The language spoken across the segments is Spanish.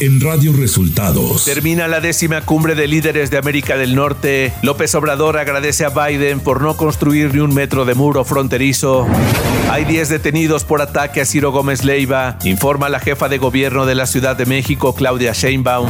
en Radio Resultados. Termina la décima cumbre de líderes de América del Norte. López Obrador agradece a Biden por no construir ni un metro de muro fronterizo. Hay 10 detenidos por ataque a Ciro Gómez Leiva, informa la jefa de gobierno de la Ciudad de México, Claudia Sheinbaum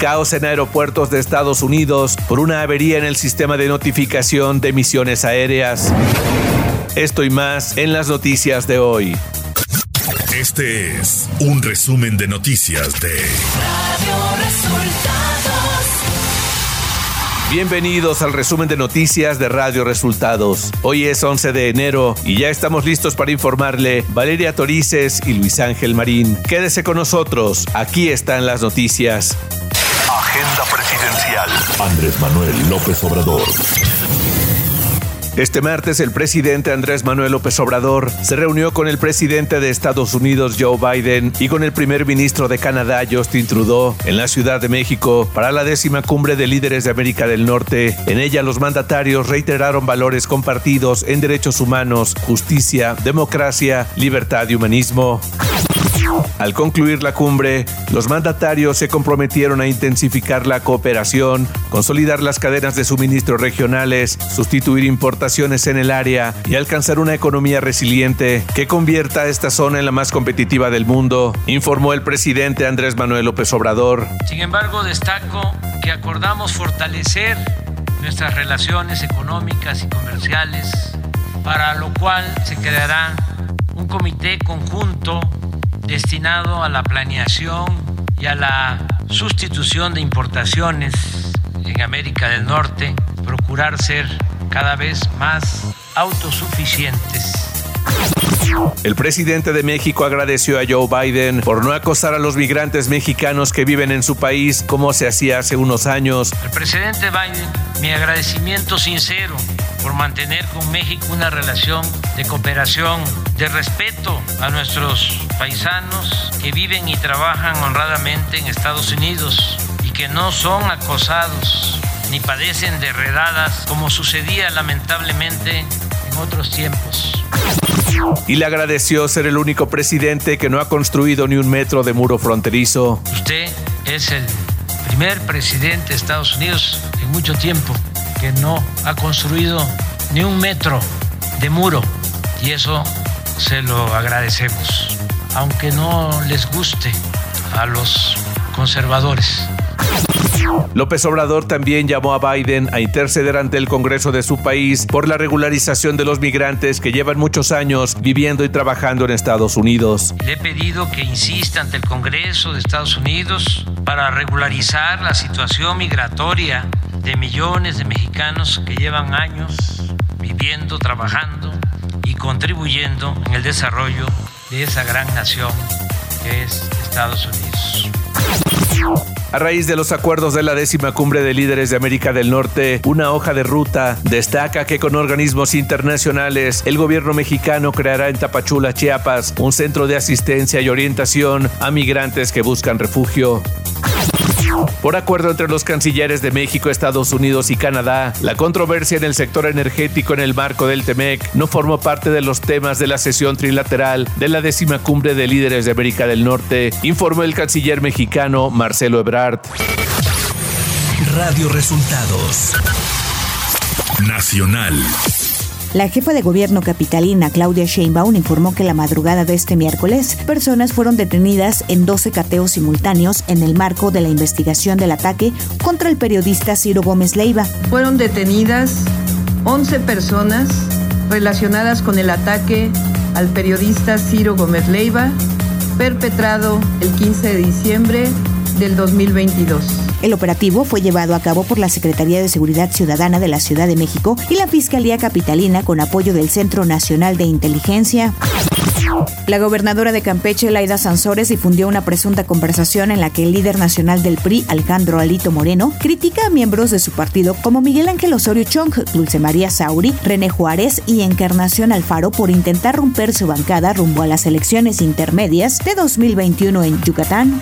caos en aeropuertos de Estados Unidos por una avería en el sistema de notificación de emisiones aéreas. Esto y más en las noticias de hoy. Este es un resumen de noticias de Radio Resultados. Bienvenidos al resumen de noticias de Radio Resultados. Hoy es 11 de enero y ya estamos listos para informarle Valeria Torices y Luis Ángel Marín. Quédese con nosotros, aquí están las noticias. Agenda presidencial. Andrés Manuel López Obrador. Este martes el presidente Andrés Manuel López Obrador se reunió con el presidente de Estados Unidos Joe Biden y con el primer ministro de Canadá Justin Trudeau en la Ciudad de México para la décima cumbre de líderes de América del Norte. En ella los mandatarios reiteraron valores compartidos en derechos humanos, justicia, democracia, libertad y humanismo. Al concluir la cumbre, los mandatarios se comprometieron a intensificar la cooperación, consolidar las cadenas de suministro regionales, sustituir importaciones en el área y alcanzar una economía resiliente que convierta a esta zona en la más competitiva del mundo, informó el presidente Andrés Manuel López Obrador. Sin embargo, destaco que acordamos fortalecer nuestras relaciones económicas y comerciales, para lo cual se creará un comité conjunto destinado a la planeación y a la sustitución de importaciones en América del Norte, procurar ser cada vez más autosuficientes. El presidente de México agradeció a Joe Biden por no acosar a los migrantes mexicanos que viven en su país como se hacía hace unos años. Al presidente Biden, mi agradecimiento sincero por mantener con México una relación de cooperación, de respeto a nuestros paisanos que viven y trabajan honradamente en Estados Unidos y que no son acosados ni padecen de redadas como sucedía lamentablemente en otros tiempos. Y le agradeció ser el único presidente que no ha construido ni un metro de muro fronterizo. Usted es el primer presidente de Estados Unidos en mucho tiempo que no ha construido ni un metro de muro y eso se lo agradecemos, aunque no les guste a los conservadores. López Obrador también llamó a Biden a interceder ante el Congreso de su país por la regularización de los migrantes que llevan muchos años viviendo y trabajando en Estados Unidos. Le he pedido que insista ante el Congreso de Estados Unidos para regularizar la situación migratoria de millones de mexicanos que llevan años viviendo, trabajando y contribuyendo en el desarrollo de esa gran nación que es Estados Unidos. A raíz de los acuerdos de la décima cumbre de líderes de América del Norte, una hoja de ruta destaca que con organismos internacionales el gobierno mexicano creará en Tapachula, Chiapas, un centro de asistencia y orientación a migrantes que buscan refugio. Por acuerdo entre los cancilleres de México, Estados Unidos y Canadá, la controversia en el sector energético en el marco del TEMEC no formó parte de los temas de la sesión trilateral de la décima cumbre de líderes de América del Norte, informó el canciller mexicano Marcelo Ebrard. Radio Resultados Nacional. La jefa de gobierno capitalina, Claudia Sheinbaum, informó que la madrugada de este miércoles, personas fueron detenidas en 12 cateos simultáneos en el marco de la investigación del ataque contra el periodista Ciro Gómez Leiva. Fueron detenidas 11 personas relacionadas con el ataque al periodista Ciro Gómez Leiva, perpetrado el 15 de diciembre del 2022. El operativo fue llevado a cabo por la Secretaría de Seguridad Ciudadana de la Ciudad de México y la Fiscalía Capitalina con apoyo del Centro Nacional de Inteligencia. La gobernadora de Campeche, Laida Sansores, difundió una presunta conversación en la que el líder nacional del PRI, Alejandro Alito Moreno, critica a miembros de su partido como Miguel Ángel Osorio Chong, Dulce María Sauri, René Juárez y Encarnación Alfaro por intentar romper su bancada rumbo a las elecciones intermedias de 2021 en Yucatán.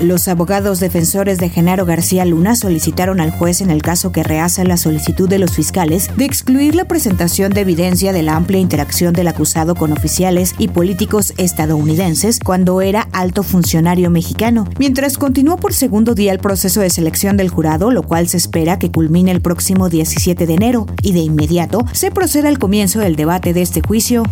Los abogados defensores de Genaro García Luna solicitaron al juez en el caso que rehace la solicitud de los fiscales de excluir la presentación de evidencia de la amplia interacción del acusado con oficiales y políticos estadounidenses cuando era alto funcionario mexicano, mientras continuó por segundo día el proceso de selección del jurado, lo cual se espera que culmine el próximo 17 de enero y de inmediato se proceda al comienzo del debate de este juicio.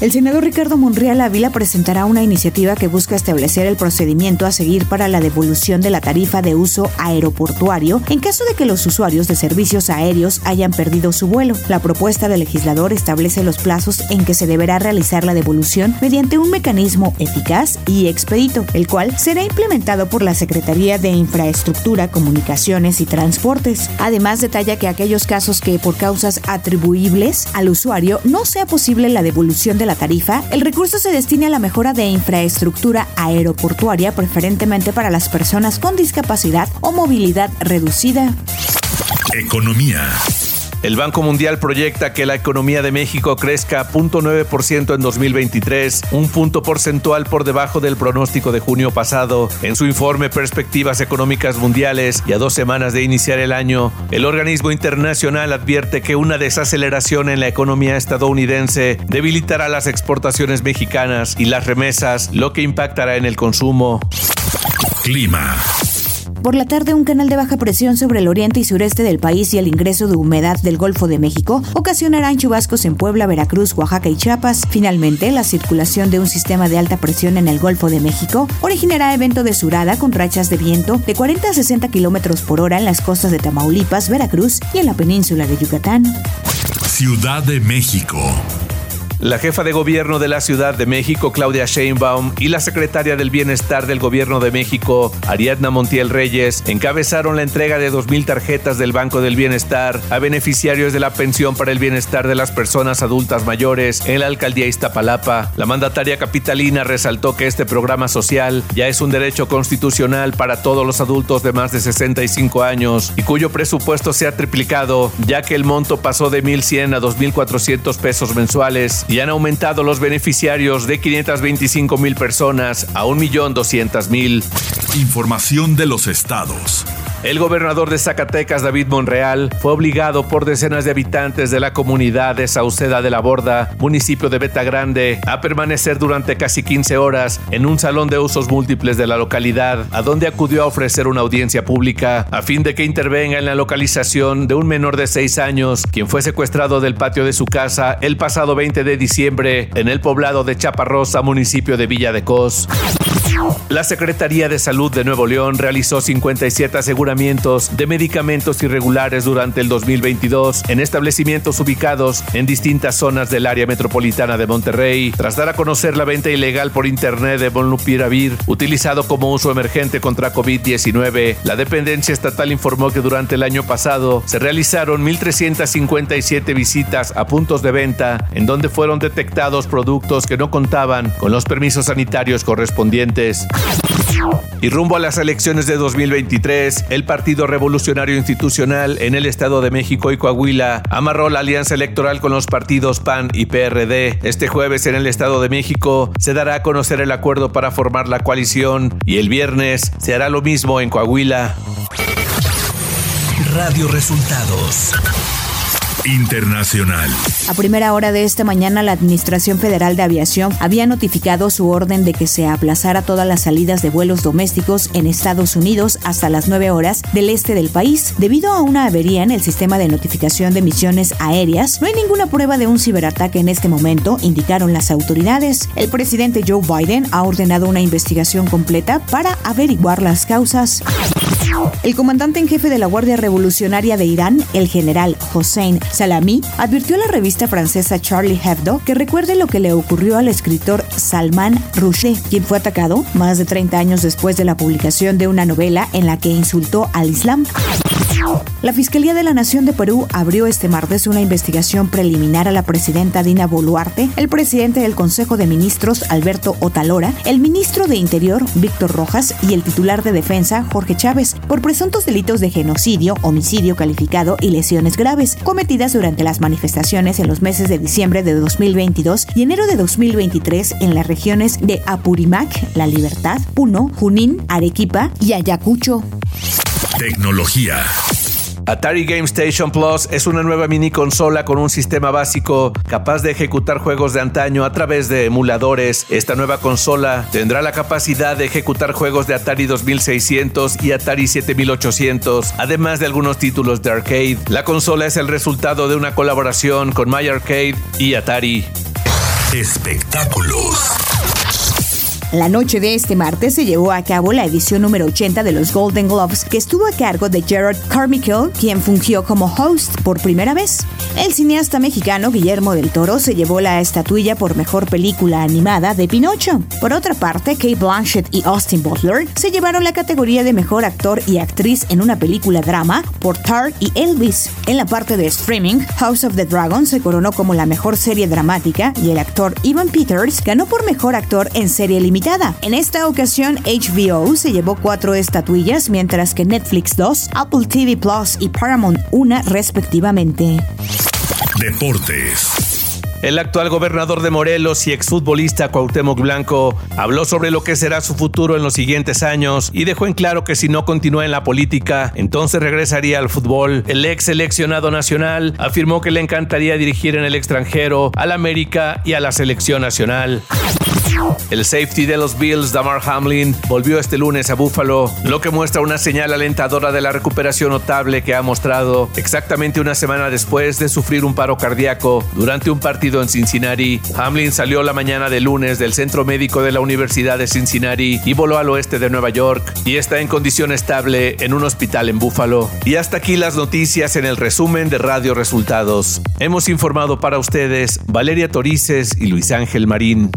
El senador Ricardo Monreal Ávila presentará una iniciativa que busca establecer el procedimiento a seguir para la devolución de la tarifa de uso aeroportuario en caso de que los usuarios de servicios aéreos hayan perdido su vuelo. La propuesta del legislador establece los plazos en que se deberá realizar la devolución mediante un mecanismo eficaz y expedito, el cual será implementado por la Secretaría de Infraestructura, Comunicaciones y Transportes. Además, detalla que aquellos casos que por causas atribuibles al usuario no sea posible la devolución de la tarifa, el recurso se destina a la mejora de infraestructura aeroportuaria, preferentemente para las personas con discapacidad o movilidad reducida. Economía. El Banco Mundial proyecta que la economía de México crezca 0.9% en 2023, un punto porcentual por debajo del pronóstico de junio pasado. En su informe Perspectivas Económicas Mundiales y a dos semanas de iniciar el año, el organismo internacional advierte que una desaceleración en la economía estadounidense debilitará las exportaciones mexicanas y las remesas, lo que impactará en el consumo. Clima. Por la tarde, un canal de baja presión sobre el oriente y sureste del país y el ingreso de humedad del Golfo de México ocasionarán chubascos en Puebla, Veracruz, Oaxaca y Chiapas. Finalmente, la circulación de un sistema de alta presión en el Golfo de México originará evento de surada con rachas de viento de 40 a 60 kilómetros por hora en las costas de Tamaulipas, Veracruz y en la península de Yucatán. Ciudad de México. La jefa de gobierno de la Ciudad de México, Claudia Sheinbaum, y la secretaria del Bienestar del Gobierno de México, Ariadna Montiel Reyes, encabezaron la entrega de 2.000 tarjetas del Banco del Bienestar a beneficiarios de la pensión para el bienestar de las personas adultas mayores en la alcaldía Iztapalapa. La mandataria capitalina resaltó que este programa social ya es un derecho constitucional para todos los adultos de más de 65 años y cuyo presupuesto se ha triplicado, ya que el monto pasó de 1.100 a 2.400 pesos mensuales y han aumentado los beneficiarios de 525 mil personas a 1.200.000. Información de los estados. El gobernador de Zacatecas, David Monreal, fue obligado por decenas de habitantes de la comunidad de Sauceda de la Borda, municipio de Beta Grande, a permanecer durante casi 15 horas en un salón de usos múltiples de la localidad, a donde acudió a ofrecer una audiencia pública a fin de que intervenga en la localización de un menor de 6 años, quien fue secuestrado del patio de su casa el pasado 20 de diciembre en el poblado de Chaparrosa, municipio de Villa de Cos. La Secretaría de Salud de Nuevo León realizó 57 de medicamentos irregulares durante el 2022 en establecimientos ubicados en distintas zonas del área metropolitana de Monterrey, tras dar a conocer la venta ilegal por internet de Molnupiravir, utilizado como uso emergente contra COVID-19. La dependencia estatal informó que durante el año pasado se realizaron 1.357 visitas a puntos de venta en donde fueron detectados productos que no contaban con los permisos sanitarios correspondientes. Y rumbo a las elecciones de 2023, el Partido Revolucionario Institucional en el Estado de México y Coahuila amarró la alianza electoral con los partidos PAN y PRD. Este jueves en el Estado de México se dará a conocer el acuerdo para formar la coalición y el viernes se hará lo mismo en Coahuila. Radio Resultados. Internacional. A primera hora de esta mañana, la Administración Federal de Aviación había notificado su orden de que se aplazara todas las salidas de vuelos domésticos en Estados Unidos hasta las 9 horas del este del país. Debido a una avería en el sistema de notificación de misiones aéreas, no hay ninguna prueba de un ciberataque en este momento, indicaron las autoridades. El presidente Joe Biden ha ordenado una investigación completa para averiguar las causas. El comandante en jefe de la Guardia Revolucionaria de Irán, el general Hossein Salami, advirtió a la revista francesa Charlie Hebdo que recuerde lo que le ocurrió al escritor Salman Rushdie, quien fue atacado más de 30 años después de la publicación de una novela en la que insultó al Islam. La Fiscalía de la Nación de Perú abrió este martes una investigación preliminar a la presidenta Dina Boluarte, el presidente del Consejo de Ministros Alberto Otalora, el ministro de Interior Víctor Rojas y el titular de Defensa Jorge Chávez por presuntos delitos de genocidio, homicidio calificado y lesiones graves cometidas durante las manifestaciones en los meses de diciembre de 2022 y enero de 2023 en las regiones de Apurimac, La Libertad, Puno, Junín, Arequipa y Ayacucho. Tecnología. Atari Game Station Plus es una nueva mini consola con un sistema básico capaz de ejecutar juegos de antaño a través de emuladores. Esta nueva consola tendrá la capacidad de ejecutar juegos de Atari 2600 y Atari 7800, además de algunos títulos de arcade. La consola es el resultado de una colaboración con My Arcade y Atari. Espectáculos. La noche de este martes se llevó a cabo la edición número 80 de los Golden Globes, que estuvo a cargo de Gerard Carmichael, quien fungió como host por primera vez. El cineasta mexicano Guillermo del Toro se llevó la estatuilla por mejor película animada de Pinocho. Por otra parte, Kate Blanchett y Austin Butler se llevaron la categoría de mejor actor y actriz en una película drama por Tar y Elvis. En la parte de streaming, House of the Dragon se coronó como la mejor serie dramática y el actor Ivan Peters ganó por mejor actor en serie limitada en esta ocasión, HBO se llevó cuatro estatuillas, mientras que Netflix dos, Apple TV Plus y Paramount una respectivamente. Deportes. El actual gobernador de Morelos y exfutbolista Cuauhtémoc Blanco habló sobre lo que será su futuro en los siguientes años y dejó en claro que si no continúa en la política, entonces regresaría al fútbol. El ex seleccionado nacional afirmó que le encantaría dirigir en el extranjero, al América y a la selección nacional. El safety de los Bills, Damar Hamlin, volvió este lunes a Buffalo, lo que muestra una señal alentadora de la recuperación notable que ha mostrado exactamente una semana después de sufrir un paro cardíaco durante un partido en Cincinnati. Hamlin salió la mañana de lunes del centro médico de la Universidad de Cincinnati y voló al oeste de Nueva York y está en condición estable en un hospital en Buffalo. Y hasta aquí las noticias en el resumen de Radio Resultados. Hemos informado para ustedes Valeria Torices y Luis Ángel Marín.